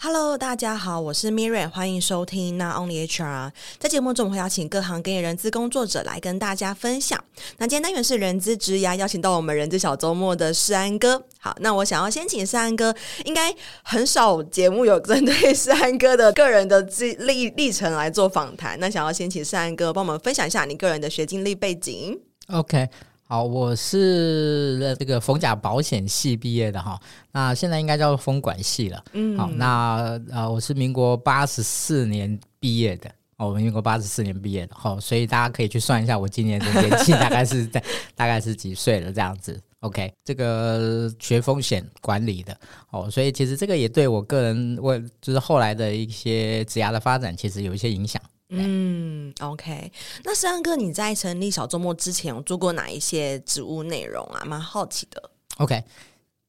Hello，大家好，我是 Miriam，欢迎收听《Not Only HR》。在节目中，我会邀请各行各业人资工作者来跟大家分享。那今天单元是人资职涯，邀请到我们人资小周末的世安哥。好，那我想要先请世安哥，应该很少节目有针对世安哥的个人的历历历程来做访谈。那想要先请世安哥帮我们分享一下你个人的学经历背景。OK。好，我是这个逢甲保险系毕业的哈，那现在应该叫做风管系了。嗯，好，那呃，我是民国八十四年毕业的，哦，我们民国八十四年毕业的，好，所以大家可以去算一下我今年的年纪大概是在 大概是几岁了这样子。OK，这个学风险管理的，哦，所以其实这个也对我个人，我就是后来的一些职涯的发展，其实有一些影响。嗯，OK。那世安哥，你在成立小周末之前有做过哪一些职务内容啊？蛮好奇的。OK，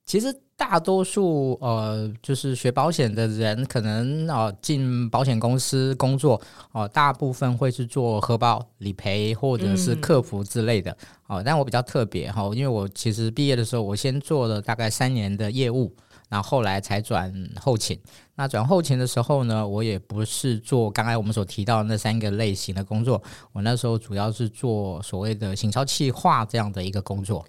其实大多数呃，就是学保险的人，可能哦进保险公司工作哦，大部分会是做核保理赔或者是客服之类的哦。但我比较特别哈，因为我其实毕业的时候，我先做了大概三年的业务。然后后来才转后勤。那转后勤的时候呢，我也不是做刚才我们所提到的那三个类型的工作。我那时候主要是做所谓的行销企划这样的一个工作。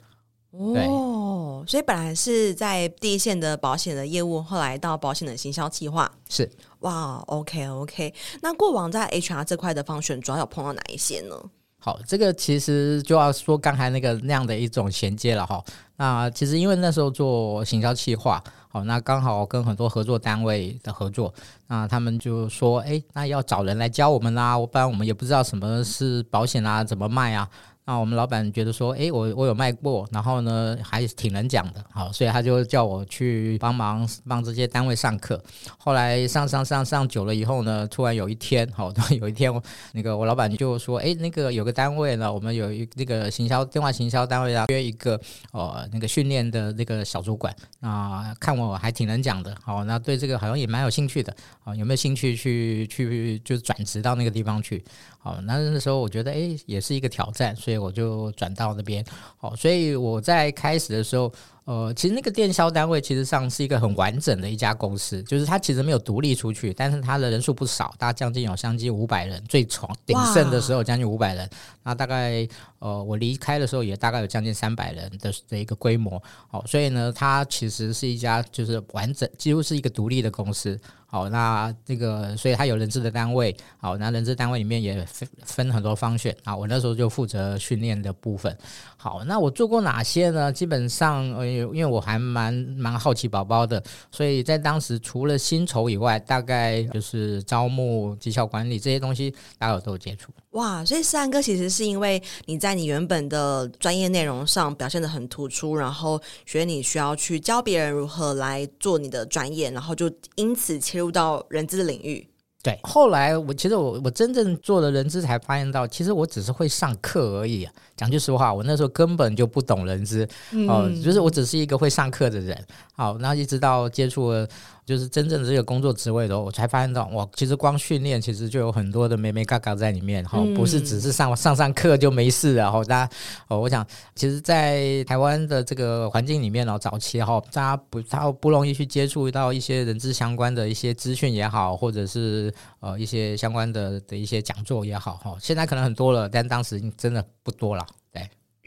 哦，所以本来是在第一线的保险的业务，后来到保险的行销企划。是。哇，OK OK。那过往在 HR 这块的方选，主要有碰到哪一些呢？好，这个其实就要说刚才那个那样的一种衔接了哈。那其实因为那时候做行销企划，好，那刚好跟很多合作单位的合作，那他们就说，哎，那要找人来教我们啦，不然我们也不知道什么是保险啊，怎么卖啊。那我们老板觉得说，诶，我我有卖过，然后呢还挺能讲的，好，所以他就叫我去帮忙帮这些单位上课。后来上上上上久了以后呢，突然有一天，好，有一天那个我老板就说，诶，那个有个单位呢，我们有一那个行销电话行销单位啊，约一个呃那个训练的那个小主管啊，看我还挺能讲的，好，那对这个好像也蛮有兴趣的，好，有没有兴趣去去就转职到那个地方去？好，那那时候我觉得，诶，也是一个挑战，所以我就转到那边。好，所以我在开始的时候。呃，其实那个电销单位其实上是一个很完整的一家公司，就是它其实没有独立出去，但是它的人数不少，大概将近有将近五百人，最长鼎盛的时候将近五百人。那大概呃，我离开的时候也大概有将近三百人的的一个规模。好，所以呢，它其实是一家就是完整，几乎是一个独立的公司。好，那这个所以它有人资的单位。好，那人资单位里面也分分很多方选啊。我那时候就负责训练的部分。好，那我做过哪些呢？基本上呃。因为我还蛮蛮好奇宝宝的，所以在当时除了薪酬以外，大概就是招募、绩效管理这些东西，大家都有接触。哇，所以世安哥其实是因为你在你原本的专业内容上表现得很突出，然后觉得你需要去教别人如何来做你的专业，然后就因此切入到人资领域。对，后来我其实我我真正做了人资，才发现到其实我只是会上课而已啊。讲句实话，我那时候根本就不懂人资，哦、呃，就是我只是一个会上课的人。好，然后一直到接触了。就是真正的这个工作职位的，我才发现到哇，其实光训练其实就有很多的眉眉角角在里面哈，不是只是上上上课就没事了哈。大家哦，我想其实，在台湾的这个环境里面哦，早期哈，大家不他不容易去接触到一些人资相关的一些资讯也好，或者是呃一些相关的的一些讲座也好哈。现在可能很多了，但当时真的不多了。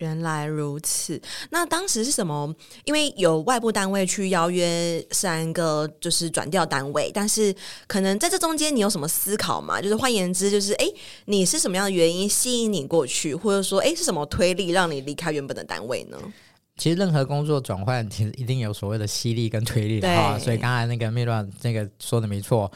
原来如此，那当时是什么？因为有外部单位去邀约三个，就是转调单位，但是可能在这中间你有什么思考吗？就是换言之，就是诶，你是什么样的原因吸引你过去，或者说诶，是什么推力让你离开原本的单位呢？其实任何工作转换，其实一定有所谓的吸力跟推力的哈。所以刚才那个 Mira 那个说的没错。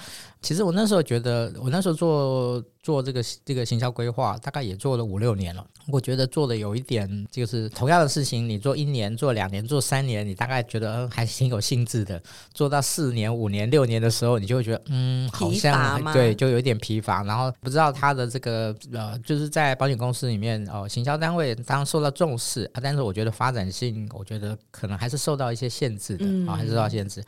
其实我那时候觉得，我那时候做做这个这个行销规划，大概也做了五六年了。我觉得做的有一点，就是同样的事情，你做一年、做两年、做三年，你大概觉得嗯还挺有兴致的。做到四年、五年、六年的时候，你就会觉得嗯，好像对，就有一点疲乏。然后不知道他的这个呃，就是在保险公司里面哦，行销单位当然受到重视啊，但是我觉得发展性，我觉得可能还是受到一些限制的啊，还是受到限制。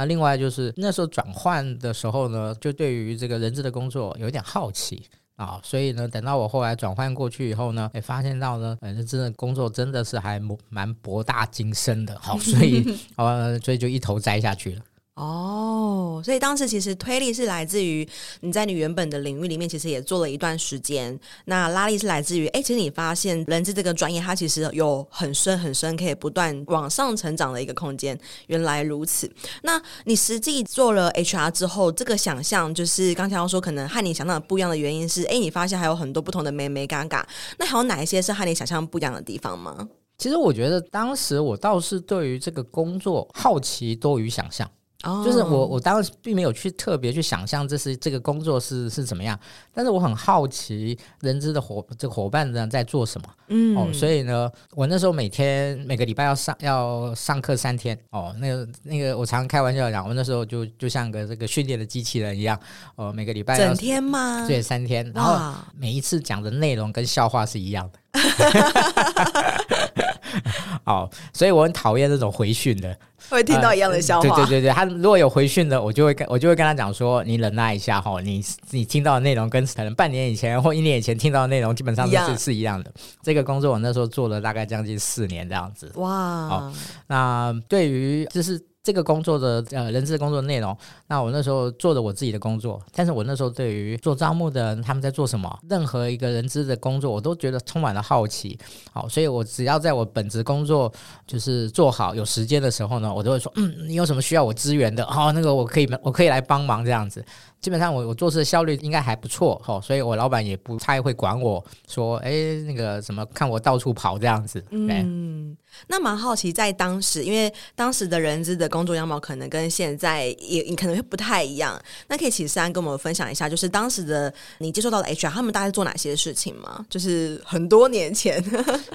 那另外就是那时候转换的时候呢，就对于这个人资的工作有点好奇啊，所以呢，等到我后来转换过去以后呢，也发现到呢，反正真的工作真的是还蛮博大精深的，好，所以 呃，所以就一头栽下去了。哦，所以当时其实推力是来自于你在你原本的领域里面，其实也做了一段时间。那拉力是来自于，哎，其实你发现人资这个专业，它其实有很深很深可以不断往上成长的一个空间。原来如此。那你实际做了 HR 之后，这个想象就是刚才要说，可能和你想象的不一样的原因是，哎，你发现还有很多不同的眉眉嘎嘎。那还有哪一些是和你想象不一样的地方吗？其实我觉得当时我倒是对于这个工作好奇多于想象。Oh. 就是我，我当时并没有去特别去想象这是这个工作是是怎么样，但是我很好奇人资的伙这个伙伴呢在做什么，嗯，哦，所以呢，我那时候每天每个礼拜要上要上课三天，哦，那个那个我常开玩笑讲，我那时候就就像个这个训练的机器人一样，哦，每个礼拜要整天吗？对，三天，然后每一次讲的内容跟笑话是一样的，哦，所以我很讨厌这种回训的。会听到一样的笑话，呃，对对对对，他如果有回训的，我就会跟我就会跟他讲说，你忍耐一下哈，你你听到的内容跟可能半年以前或一年以前听到的内容基本上是是是一样的。这个工作我那时候做了大概将近四年这样子。哇，好，那对于就是。这个工作的呃，人资工作内容，那我那时候做的我自己的工作，但是我那时候对于做招募的人他们在做什么，任何一个人资的工作，我都觉得充满了好奇。好，所以我只要在我本职工作就是做好，有时间的时候呢，我都会说，嗯，你有什么需要我支援的，好，那个我可以我可以来帮忙这样子。基本上我我做事的效率应该还不错哈，所以我老板也不太会管我说，哎，那个什么看我到处跑这样子。嗯，那蛮好奇，在当时，因为当时的人资的工作样貌可能跟现在也可能会不太一样。那可以请三跟我们分享一下，就是当时的你接触到的 HR 他们大概做哪些事情吗？就是很多年前。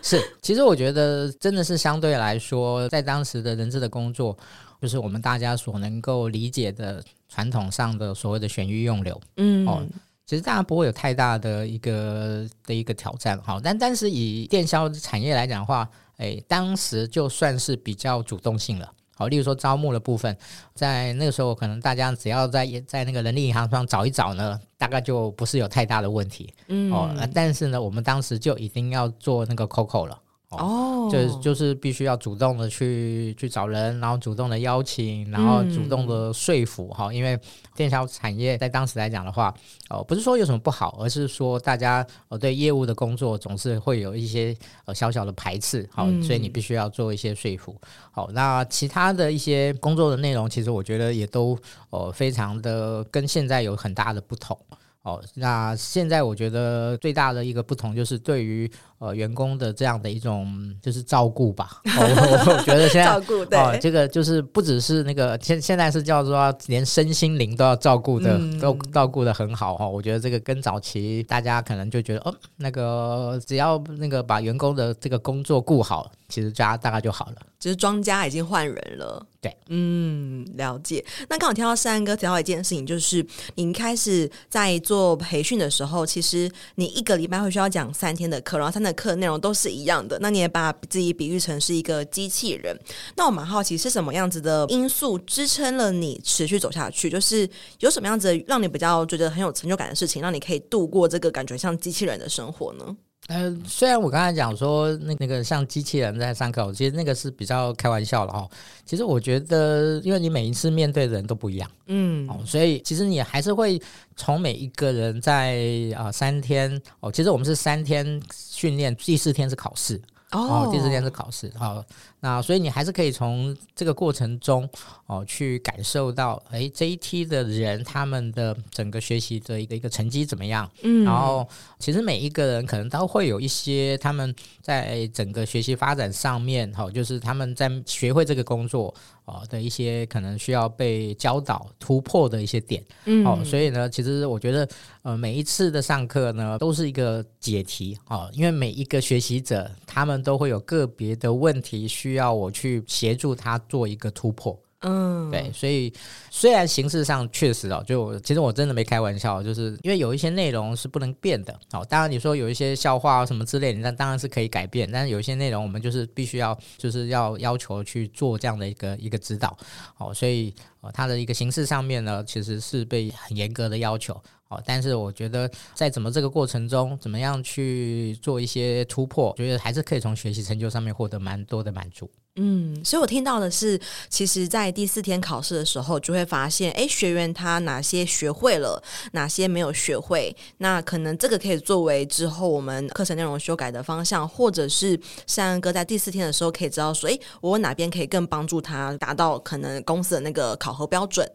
是，其实我觉得真的是相对来说，在当时的人资的工作，就是我们大家所能够理解的。传统上的所谓的选育用流，嗯，哦，其实大家不会有太大的一个的一个挑战，好，但但是以电销产业来讲的话，哎，当时就算是比较主动性了，好，例如说招募的部分，在那个时候可能大家只要在在那个人力银行上找一找呢，大概就不是有太大的问题，嗯，哦，但是呢，我们当时就一定要做那个 COCO 了。哦，就是就是必须要主动的去去找人，然后主动的邀请，然后主动的说服哈、嗯。因为电销产业在当时来讲的话，哦，不是说有什么不好，而是说大家呃对业务的工作总是会有一些呃小小的排斥，好，所以你必须要做一些说服。好，那其他的一些工作的内容，其实我觉得也都呃非常的跟现在有很大的不同。哦，那现在我觉得最大的一个不同就是对于。呃，员工的这样的一种就是照顾吧，哦、我我觉得现在照顾对哦，这个就是不只是那个现现在是叫做连身心灵都要照顾的，嗯、都照顾的很好哈、哦。我觉得这个跟早期大家可能就觉得哦，那个只要那个把员工的这个工作顾好，其实家大概就好了。就是庄家已经换人了，对，嗯，了解。那刚好听到三哥提到一件事情，就是您开始在做培训的时候，其实你一个礼拜会需要讲三天的课，然后三。的课内容都是一样的，那你也把自己比喻成是一个机器人。那我蛮好奇是什么样子的因素支撑了你持续走下去？就是有什么样子让你比较觉得很有成就感的事情，让你可以度过这个感觉像机器人的生活呢？呃，虽然我刚才讲说那那个像机器人在上课，其实那个是比较开玩笑了哈。其实我觉得，因为你每一次面对的人都不一样，嗯，哦，所以其实你还是会从每一个人在啊、呃、三天哦，其实我们是三天训练，第四天是考试哦，第四天是考试，好。那所以你还是可以从这个过程中哦，去感受到，哎，这一梯的人他们的整个学习的一个一个成绩怎么样？嗯，然后其实每一个人可能都会有一些他们在整个学习发展上面，哈，就是他们在学会这个工作哦的一些可能需要被教导突破的一些点。嗯，哦，所以呢，其实我觉得呃，每一次的上课呢，都是一个解题哦，因为每一个学习者他们都会有个别的问题需。需要我去协助他做一个突破，嗯，对，所以虽然形式上确实哦，就其实我真的没开玩笑，就是因为有一些内容是不能变的，哦，当然你说有一些笑话什么之类的，那当然是可以改变，但是有一些内容我们就是必须要就是要要求去做这样的一个一个指导，哦，所以呃，它的一个形式上面呢，其实是被很严格的要求。哦，但是我觉得在怎么这个过程中，怎么样去做一些突破，觉得还是可以从学习成就上面获得蛮多的满足。嗯，所以我听到的是，其实，在第四天考试的时候，就会发现，哎，学员他哪些学会了，哪些没有学会，那可能这个可以作为之后我们课程内容修改的方向，或者是善恩哥在第四天的时候可以知道说，哎，我哪边可以更帮助他达到可能公司的那个考核标准，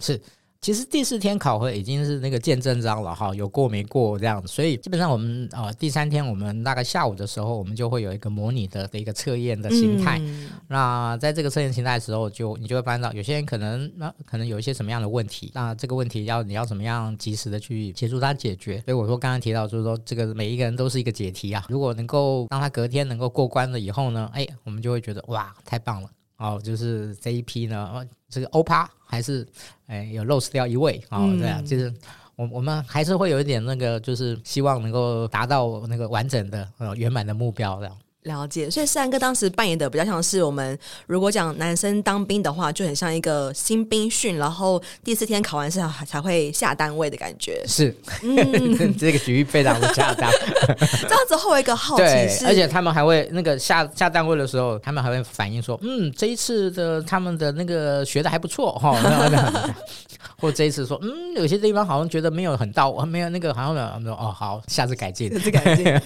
是。其实第四天考核已经是那个见证章了哈，有过没过这样子，所以基本上我们呃第三天我们大概下午的时候，我们就会有一个模拟的的一个测验的形态。嗯、那在这个测验形态的时候就，就你就会发现到有些人可能那可能有一些什么样的问题，那这个问题要你要怎么样及时的去协助他解决。所以我说刚刚提到就是说这个每一个人都是一个解题啊，如果能够让他隔天能够过关了以后呢，哎，我们就会觉得哇太棒了。哦，就是这一批呢，这个欧趴还是哎有 lose 掉一位哦，这样、嗯、就是我我们还是会有一点那个，就是希望能够达到那个完整的呃圆满的目标这样。了解，所以善恩哥当时扮演的比较像是我们如果讲男生当兵的话，就很像一个新兵训，然后第四天考完试才会下单位的感觉。是，嗯，这个比喻非常的恰当。这样子后有一个好奇是，而且他们还会那个下下单位的时候，他们还会反映说，嗯，这一次的他们的那个学的还不错哈。哦或这一次说，嗯，有些地方好像觉得没有很到，没有那个好像的，说哦，好，下次改进，下次改进。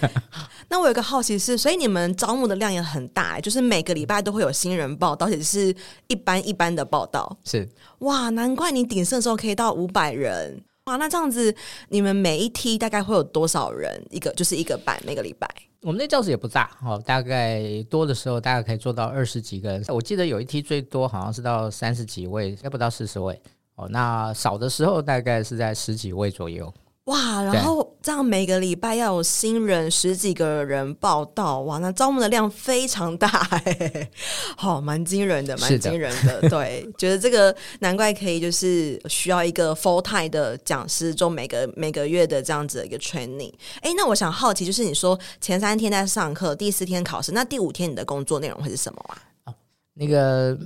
那我有个好奇是，所以你们招募的量也很大，就是每个礼拜都会有新人报道，而且是一般一般的报道。是哇，难怪你鼎盛的时候可以到五百人哇！那这样子，你们每一梯大概会有多少人？一个就是一个班，每个礼拜。我们那教室也不大哦，大概多的时候大概可以做到二十几个人。我记得有一梯最多好像是到三十几位，要不到四十位。哦，那少的时候大概是在十几位左右。哇，然后这样每个礼拜要有新人十几个人报道，哇，那招募的量非常大，哎，好，蛮惊人的，蛮惊人的。对，觉得这个难怪可以，就是需要一个 full time 的讲师，做每个每个月的这样子的一个 training。哎，那我想好奇，就是你说前三天在上课，第四天考试，那第五天你的工作内容会是什么啊？哦，那个。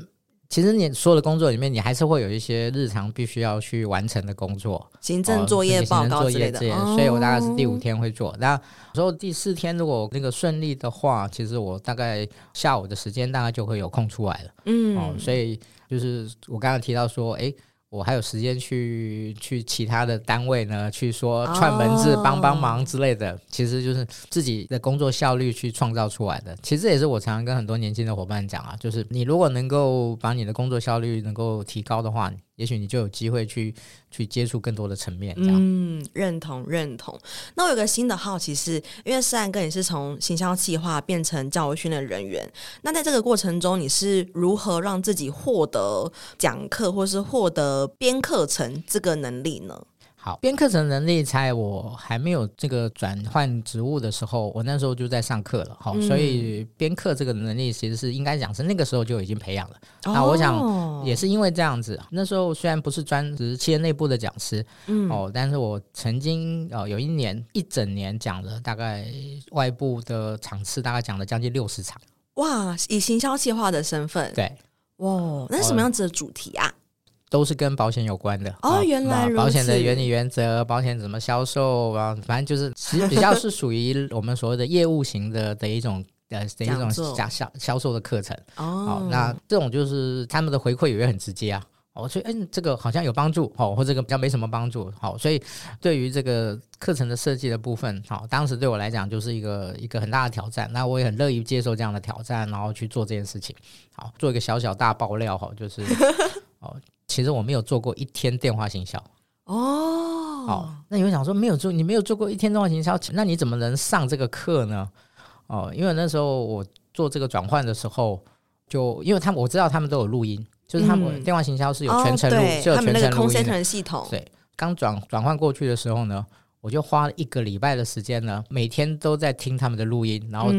其实你所有的工作里面，你还是会有一些日常必须要去完成的工作，行政作业、报告之类的。所以我大概是第五天会做。那之后第四天如果那个顺利的话，其实我大概下午的时间大概就会有空出来了。嗯，哦，所以就是我刚刚提到说，哎。我还有时间去去其他的单位呢，去说串门子、帮帮忙之类的，其实就是自己的工作效率去创造出来的。其实这也是我常常跟很多年轻的伙伴讲啊，就是你如果能够把你的工作效率能够提高的话。也许你就有机会去去接触更多的层面，这样。嗯，认同认同。那我有个新的好奇是，因为善哥你是从行销计划变成教育训练人员，那在这个过程中，你是如何让自己获得讲课或是获得编课程这个能力呢？好，编课程能力，在我还没有这个转换职务的时候，我那时候就在上课了。好，嗯、所以编课这个能力，其实是应该讲是那个时候就已经培养了。哦、那我想也是因为这样子，那时候虽然不是专职企业内部的讲师，嗯，哦，但是我曾经呃有一年一整年讲了大概外部的场次，大概讲了将近六十场。哇，以行销计划的身份，对，哇，那是什么样子的主题啊？都是跟保险有关的哦，原来保险的原理原则，保险怎么销售啊？反正就是其实比较是属于我们所谓的业务型的的一种呃 的一种销销销售的课程哦。那这种就是他们的回馈也会很直接啊。我觉得嗯，这个好像有帮助哦，或这个比较没什么帮助。好，所以对于这个课程的设计的部分，好，当时对我来讲就是一个一个很大的挑战。那我也很乐意接受这样的挑战，然后去做这件事情。好，做一个小小大爆料哈，就是 哦。其实我没有做过一天电话行销哦。好，那你会想说没有做，你没有做过一天电话行销，那你怎么能上这个课呢？哦，因为那时候我做这个转换的时候，就因为他们我知道他们都有录音，就是他们电话行销是有全程录，嗯哦、就有全程录音的系统。对，刚转转换过去的时候呢，我就花了一个礼拜的时间呢，每天都在听他们的录音，然后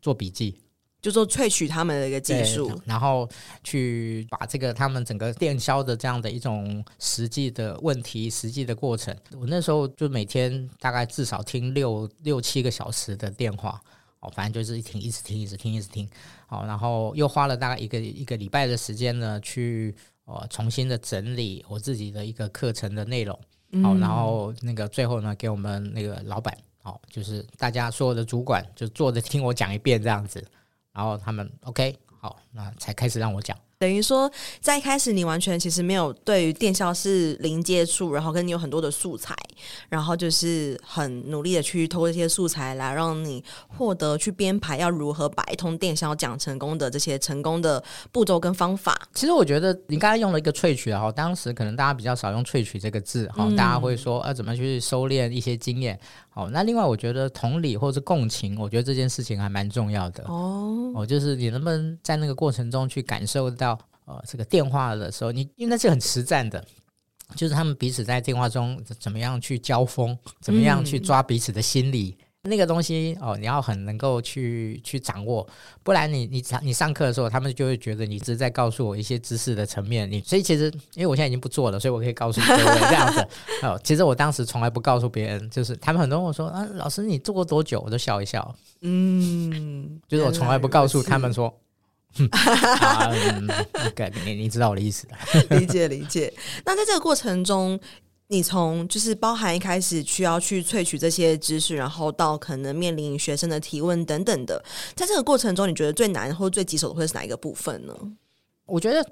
做笔记。嗯就说萃取他们的一个技术，然后去把这个他们整个电销的这样的一种实际的问题、实际的过程，我那时候就每天大概至少听六六七个小时的电话，哦，反正就是一听一直听，一直听，一直听，好，然后又花了大概一个一个礼拜的时间呢，去呃重新的整理我自己的一个课程的内容，好，然后那个最后呢，给我们那个老板，好，就是大家所有的主管就坐着听我讲一遍这样子。然后他们 OK 好，那才开始让我讲。等于说，在一开始你完全其实没有对于电销是零接触，然后跟你有很多的素材，然后就是很努力的去透过这些素材来让你获得去编排要如何把一通电销讲成功的这些成功的步骤跟方法。其实我觉得你刚才用了一个萃取哈，当时可能大家比较少用萃取这个字哈，大家会说呃怎么去收敛一些经验。好，那另外我觉得同理或者是共情，我觉得这件事情还蛮重要的哦。哦，就是你能不能在那个过程中去感受到。呃，这个电话的时候，你因为那是很实战的，就是他们彼此在电话中怎么样去交锋，怎么样去抓彼此的心理，嗯、那个东西哦，你要很能够去去掌握，不然你你你上课的时候，他们就会觉得你只是在告诉我一些知识的层面。你所以其实，因为我现在已经不做了，所以我可以告诉各位 这样子哦。其实我当时从来不告诉别人，就是他们很多人问我说啊，老师你做过多久？我都笑一笑，嗯，就是我从来不告诉他们说。啊，你你知道我的意思的，理解理解。那在这个过程中，你从就是包含一开始需要去萃取这些知识，然后到可能面临学生的提问等等的，在这个过程中，你觉得最难或最棘手的会是哪一个部分呢？我觉得，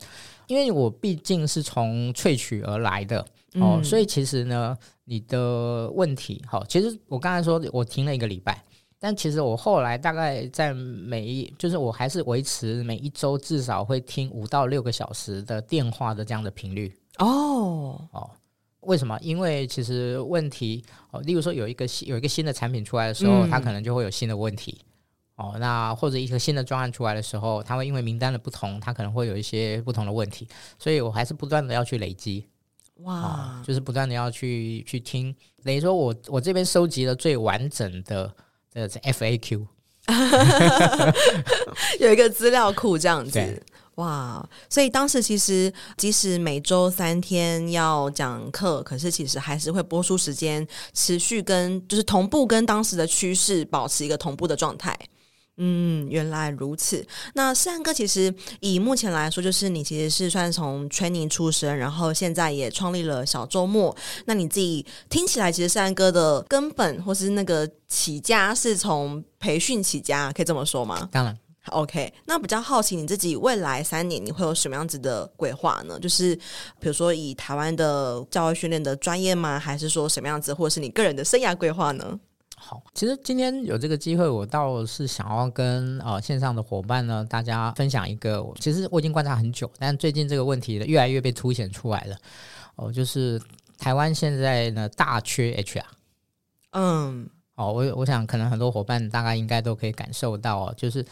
因为我毕竟是从萃取而来的哦，嗯、所以其实呢，你的问题，好，其实我刚才说我停了一个礼拜。但其实我后来大概在每一，就是我还是维持每一周至少会听五到六个小时的电话的这样的频率。哦哦，为什么？因为其实问题哦，例如说有一个新有一个新的产品出来的时候，嗯、它可能就会有新的问题。哦，那或者一个新的专案出来的时候，它会因为名单的不同，它可能会有一些不同的问题。所以我还是不断的要去累积。哇、哦，就是不断的要去去听，等于说我我这边收集了最完整的。这是 FAQ，有一个资料库这样子，对哇！所以当时其实即使每周三天要讲课，可是其实还是会播出时间，持续跟就是同步跟当时的趋势保持一个同步的状态。嗯，原来如此。那士安哥其实以目前来说，就是你其实是算从 training 出身，然后现在也创立了小周末。那你自己听起来，其实士安哥的根本或是那个起家是从培训起家，可以这么说吗？当然，OK。那比较好奇你自己未来三年你会有什么样子的规划呢？就是比如说以台湾的教育训练的专业吗？还是说什么样子，或者是你个人的生涯规划呢？好，其实今天有这个机会，我倒是想要跟呃线上的伙伴呢，大家分享一个，其实我已经观察很久，但最近这个问题越来越被凸显出来了。哦，就是台湾现在呢大缺 HR。嗯，哦，我我想可能很多伙伴大概应该都可以感受到，就是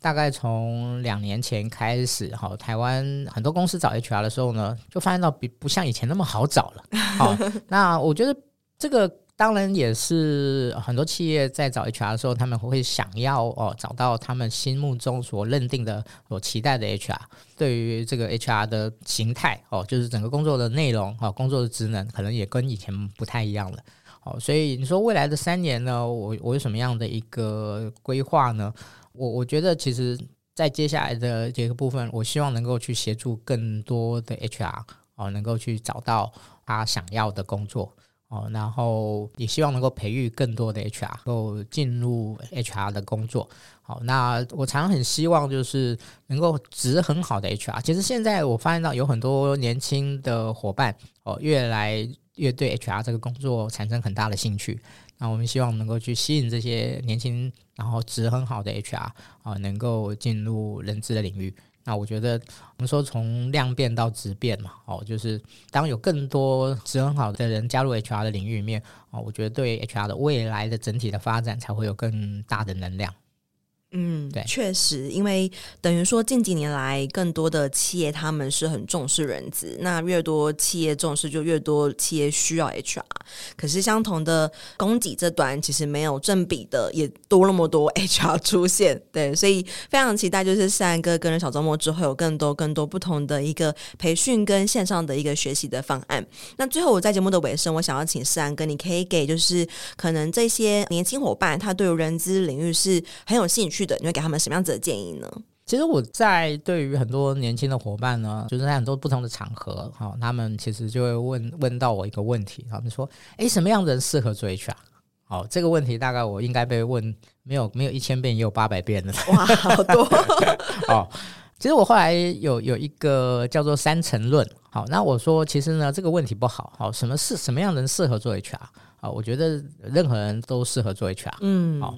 大概从两年前开始，哈，台湾很多公司找 HR 的时候呢，就发现到比不像以前那么好找了。好，那我觉得这个。当然也是很多企业在找 HR 的时候，他们会想要哦找到他们心目中所认定的、所期待的 HR。对于这个 HR 的形态哦，就是整个工作的内容哦，工作的职能可能也跟以前不太一样了。哦，所以你说未来的三年呢，我我有什么样的一个规划呢？我我觉得其实，在接下来的这个部分，我希望能够去协助更多的 HR 哦，能够去找到他想要的工作。哦，然后也希望能够培育更多的 HR，能够进入 HR 的工作。好，那我常常很希望就是能够值很好的 HR。其实现在我发现到有很多年轻的伙伴哦，越来越对 HR 这个工作产生很大的兴趣。那我们希望能够去吸引这些年轻然后值很好的 HR 啊，能够进入人资的领域。那我觉得，我们说从量变到质变嘛，哦，就是当有更多值很好的人加入 HR 的领域里面，哦，我觉得对 HR 的未来的整体的发展才会有更大的能量。嗯，对，确实，因为等于说近几年来，更多的企业他们是很重视人资，那越多企业重视，就越多企业需要 HR。可是相同的供给这端，其实没有正比的，也多那么多 HR 出现。对，所以非常期待，就是士安哥跟着小周末之后，有更多更多不同的一个培训跟线上的一个学习的方案。那最后我在节目的尾声，我想要请士安哥，你可以给就是可能这些年轻伙伴，他对于人资领域是很有兴趣。去的，你会给他们什么样子的建议呢？其实我在对于很多年轻的伙伴呢，就是在很多不同的场合，哈，他们其实就会问问到我一个问题，他们说：“诶，什么样的人适合做 HR？” 好，这个问题大概我应该被问没有没有一千遍也有八百遍了。哇，好多 哦！其实我后来有有一个叫做三层论。好，那我说其实呢，这个问题不好。好，什么是什么样的人适合做 HR？啊，我觉得任何人都适合做 HR。嗯，好，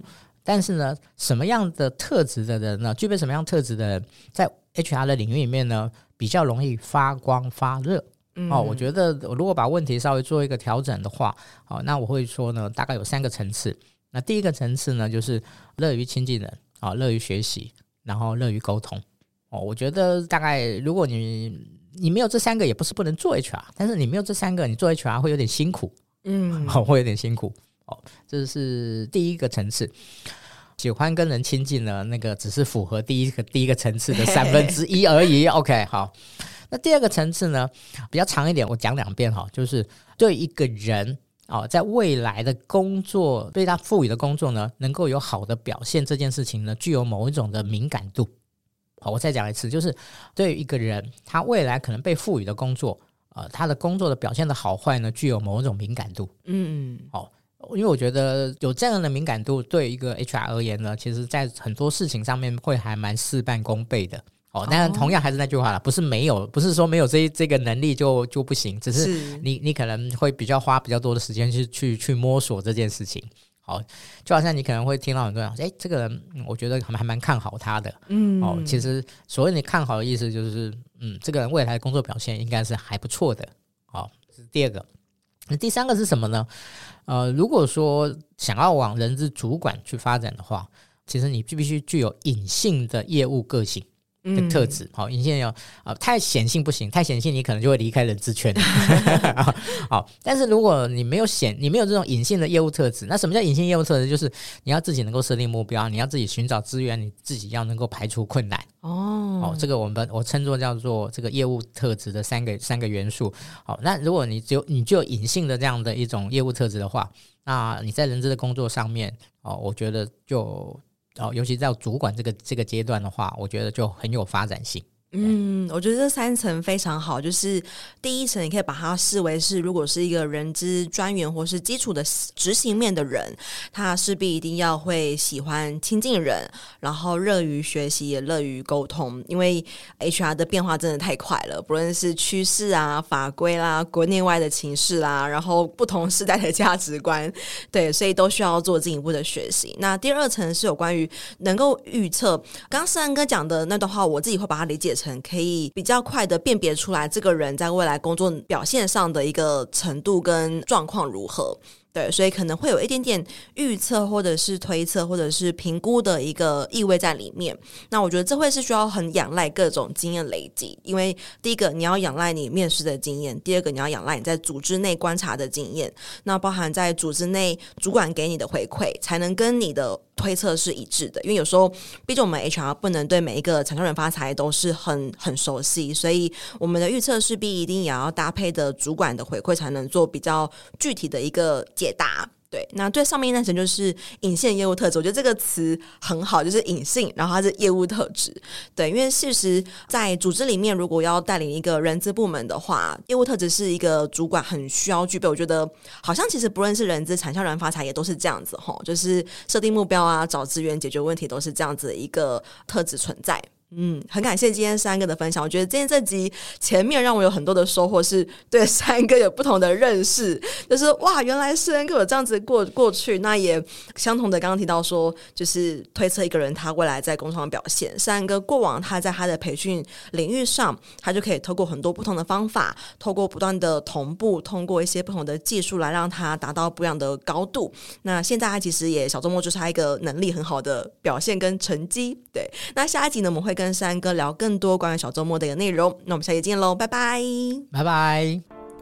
但是呢，什么样的特质的人呢？具备什么样特质的人，在 HR 的领域里面呢，比较容易发光发热？嗯，哦，我觉得我如果把问题稍微做一个调整的话，哦，那我会说呢，大概有三个层次。那第一个层次呢，就是乐于亲近人，啊，乐于学习，然后乐于沟通。哦，我觉得大概如果你你没有这三个，也不是不能做 HR，但是你没有这三个，你做 HR 会有点辛苦，嗯，会有点辛苦。哦，这是第一个层次。喜欢跟人亲近呢，那个只是符合第一个第一个层次的三分之一而已。OK，好。那第二个层次呢，比较长一点，我讲两遍哈，就是对一个人哦，在未来的工作，被他赋予的工作呢，能够有好的表现，这件事情呢，具有某一种的敏感度。好，我再讲一次，就是对于一个人，他未来可能被赋予的工作，呃，他的工作的表现的好坏呢，具有某一种敏感度。嗯，好，因为我觉得有这样的敏感度，对一个 HR 而言呢，其实在很多事情上面会还蛮事半功倍的。哦，但同样还是那句话了，不是没有，不是说没有这这个能力就就不行，只是你你可能会比较花比较多的时间去去去摸索这件事情。好，就好像你可能会听到很多人说，哎，这个人我觉得还还蛮看好他的。嗯，哦，其实所谓你看好的意思就是，嗯，这个人未来的工作表现应该是还不错的。好，这是第二个。那第三个是什么呢？呃，如果说想要往人资主管去发展的话，其实你必须具有隐性的业务个性。的特质，好，隐性要啊，太显性不行，太显性你可能就会离开人资圈。好，但是如果你没有显，你没有这种隐性的业务特质，那什么叫隐性业务特质？就是你要自己能够设定目标，你要自己寻找资源，你自己要能够排除困难。哦，哦，这个我们我称作叫做这个业务特质的三个三个元素。好，那如果你只有你就有隐性的这样的一种业务特质的话，那你在人资的工作上面，哦，我觉得就。哦，尤其在主管这个这个阶段的话，我觉得就很有发展性。嗯，我觉得这三层非常好。就是第一层，你可以把它视为是，如果是一个人资专员或是基础的执行面的人，他势必一定要会喜欢亲近人，然后乐于学习，也乐于沟通。因为 HR 的变化真的太快了，不论是趋势啊、法规啦、国内外的情势啦，然后不同时代的价值观，对，所以都需要做进一步的学习。那第二层是有关于能够预测，刚刚世安哥讲的那段话，我自己会把它理解。可以比较快的辨别出来这个人在未来工作表现上的一个程度跟状况如何。对，所以可能会有一点点预测，或者是推测，或者是评估的一个意味在里面。那我觉得这会是需要很仰赖各种经验累积，因为第一个你要仰赖你面试的经验，第二个你要仰赖你在组织内观察的经验，那包含在组织内主管给你的回馈，才能跟你的推测是一致的。因为有时候，毕竟我们 HR 不能对每一个产生人发财都是很很熟悉，所以我们的预测势必一定也要搭配的主管的回馈，才能做比较具体的一个。解答。对，那最上面那层就是隐性业务特质，我觉得这个词很好，就是隐性，然后它是业务特质。对，因为事实在组织里面，如果要带领一个人资部门的话，业务特质是一个主管很需要具备。我觉得好像其实不论是人资、产销人发财，也都是这样子吼，就是设定目标啊，找资源、解决问题，都是这样子的一个特质存在。嗯，很感谢今天世安哥的分享。我觉得今天这集前面让我有很多的收获，是对世安哥有不同的认识。就是哇，原来世安哥有这样子过过去。那也相同的，刚刚提到说，就是推测一个人他未来在工厂表现。世安哥过往他在他的培训领域上，他就可以透过很多不同的方法，透过不断的同步，通过一些不同的技术来让他达到不一样的高度。那现在他其实也小周末就是他一个能力很好的表现跟成绩。对，那下一集呢，我们会。跟三哥聊更多关于小周末的一个内容，那我们下期见喽，拜拜，拜拜。